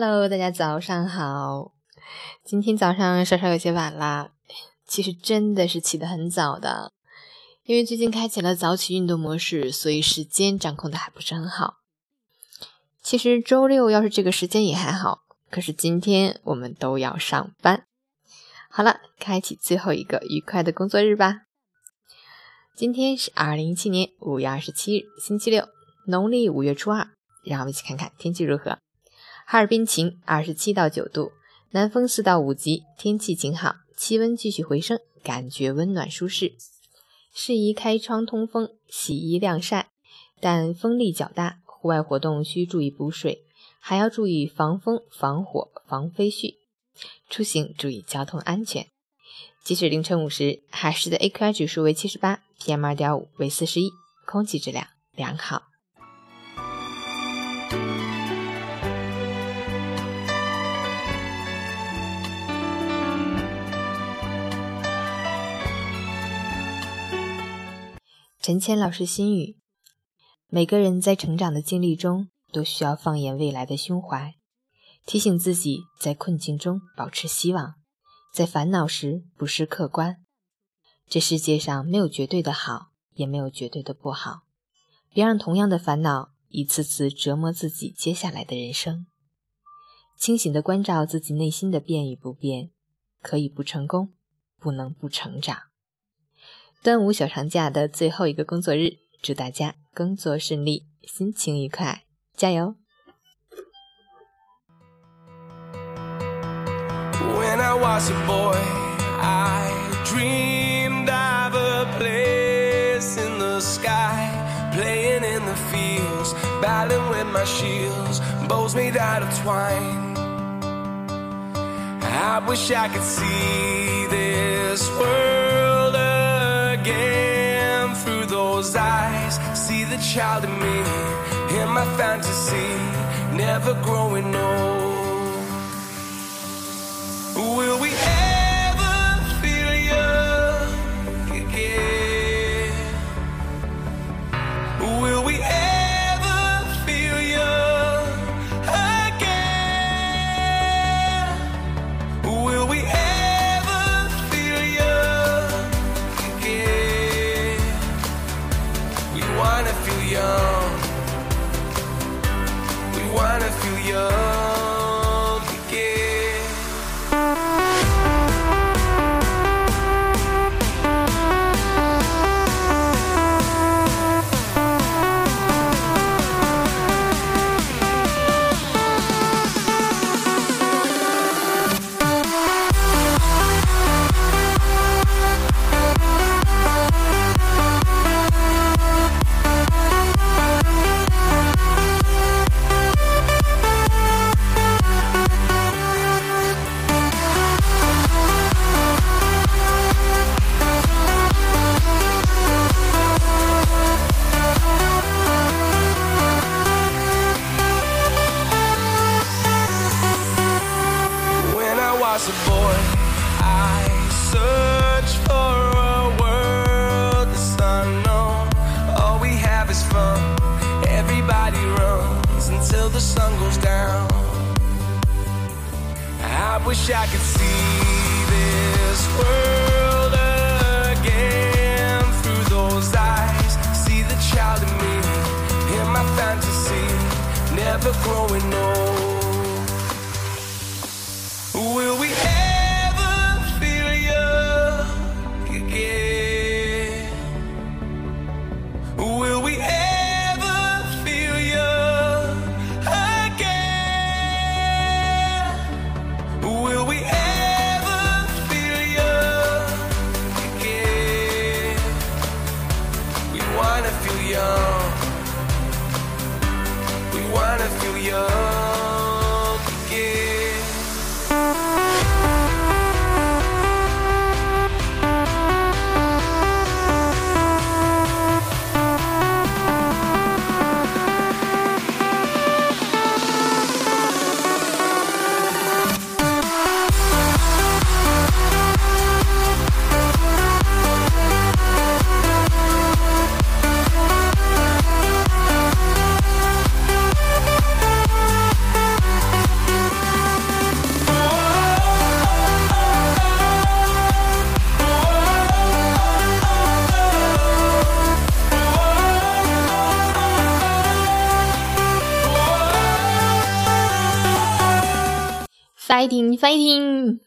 Hello，大家早上好。今天早上稍稍有些晚啦，其实真的是起得很早的，因为最近开启了早起运动模式，所以时间掌控的还不是很好。其实周六要是这个时间也还好，可是今天我们都要上班。好了，开启最后一个愉快的工作日吧。今天是二零一七年五月二十七日，星期六，农历五月初二。让我们一起看看天气如何。哈尔滨晴，二十七到九度，南风四到五级，天气晴好，气温继续回升，感觉温暖舒适，适宜开窗通风、洗衣晾晒，但风力较大，户外活动需注意补水，还要注意防风、防火、防飞絮。出行注意交通安全。即使凌晨五时，海市的 AQI 指数为七十八，PM 二点五为四十一，空气质量良好。陈谦老师心语：每个人在成长的经历中，都需要放眼未来的胸怀，提醒自己在困境中保持希望，在烦恼时不失客观。这世界上没有绝对的好，也没有绝对的不好。别让同样的烦恼一次次折磨自己接下来的人生。清醒地关照自己内心的变与不变，可以不成功，不能不成长。端午小长假的最后一个工作日，祝大家工作顺利，心情愉快，加油！When I was a boy, I dreamed of a place in the sky, playing in the fields, battling with my shields, bows made out of twine. I wish I could see child in me, in my fantasy, never growing old. Wish I could see this world again through those eyes. See the child in me, in my fantasy, never growing old.，fighting fighting。